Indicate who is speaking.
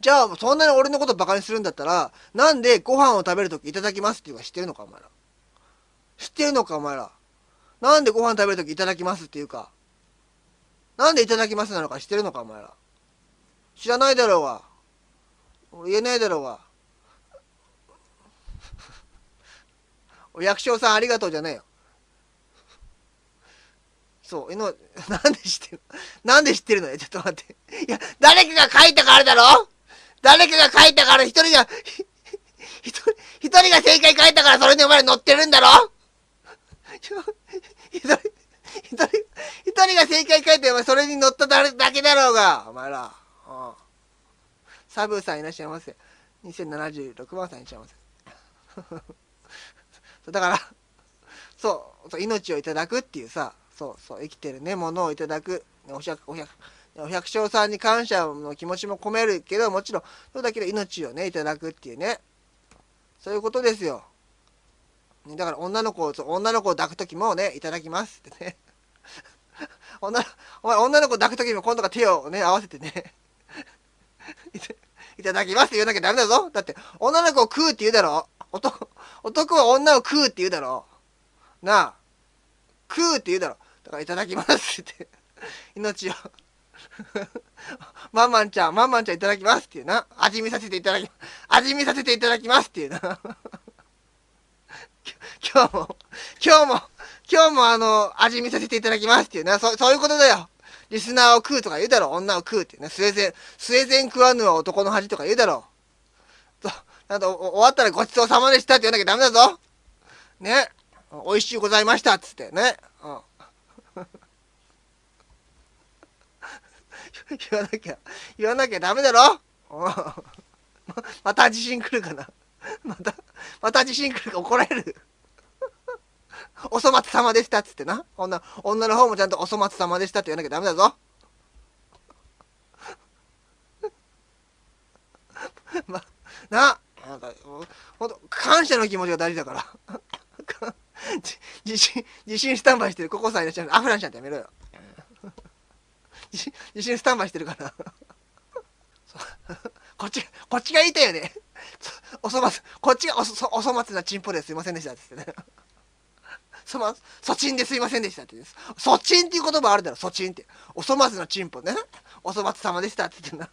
Speaker 1: じゃあ、そんなに俺のことバカにするんだったら、なんでご飯を食べるときいただきますっていうか知ってるのか、お前ら。知ってるのか、お前ら。なんでご飯食べるときいただきますっていうか。なんでいただきますなのか知ってるのか、お前ら。知らないだろうが。言えないだろうが。お役所さんありがとうじゃねえよ。そう、えの、なんで知ってるなんで知ってるのよちょっと待って。いや、誰かが書いたからだろ誰かが書いたから一人が、一人、一人が正解書いたからそれにお前乗ってるんだろ？一人、一人、一人が正解書いてお前それに乗っただけだろうが、お前ら。うん。サブさんいらっしゃいませ。2076番さんいらっしゃいませ。だから、そう、そう、命をいただくっていうさ、そうそう生きてるねものをいただくお百お百お百姓さんに感謝の気持ちも込めるけどもちろんそれだけで命をねいただくっていうね。そういうことですよ。だから女の子を女の子を抱く時もねいただきます。ってね女お前女の子抱く時も今度から手をね合わせてね。いただきますって言わなきゃダメだぞ。だって女の子を食うって言うだろ。男男は女を食うって言うだろ。なあ。食うって言うだろ。だからいただきますって。命を。マンマンちゃん、マンマンちゃんいただきますっていうな。味見させていただき、味見させていただきますっていうな。今日も、今日も、今日もあの、味見させていただきますっていうな。そそういうことだよ。リスナーを食うとか言うだろ。女を食うっていうね。スウェーデン、スウェーデン食わぬは男の恥とか言うだろ。そ。なんと、終わったらごちそうさまでしたって言わなきゃダメだぞ。ね。美味しいございましたっつってね。うん。言わなきゃ、言わなきゃダメだろ？ま また地震来るかな？また、また地震来るか怒られる？お粗末様でしたっつってな。女、女の方もちゃんとお粗末様でしたって言わなきゃダメだぞ。ま、な、なんか、ほんと、感謝の気持ちが大事だから。地震、地震スタンバイしてるココさんいらっしゃる。アフランちゃんってやめろよ。地震スタンバイしてるから こっち、こっちが言いたいよね。おそ松、こっちがおそ、おそ松なチンポですいませんでしたってってね。そ、ちんですいませんでしたってです。そちんっていう言葉あるだろ、そちんって。おそ松なチンポね。おそ松様でしたって言ってんだ。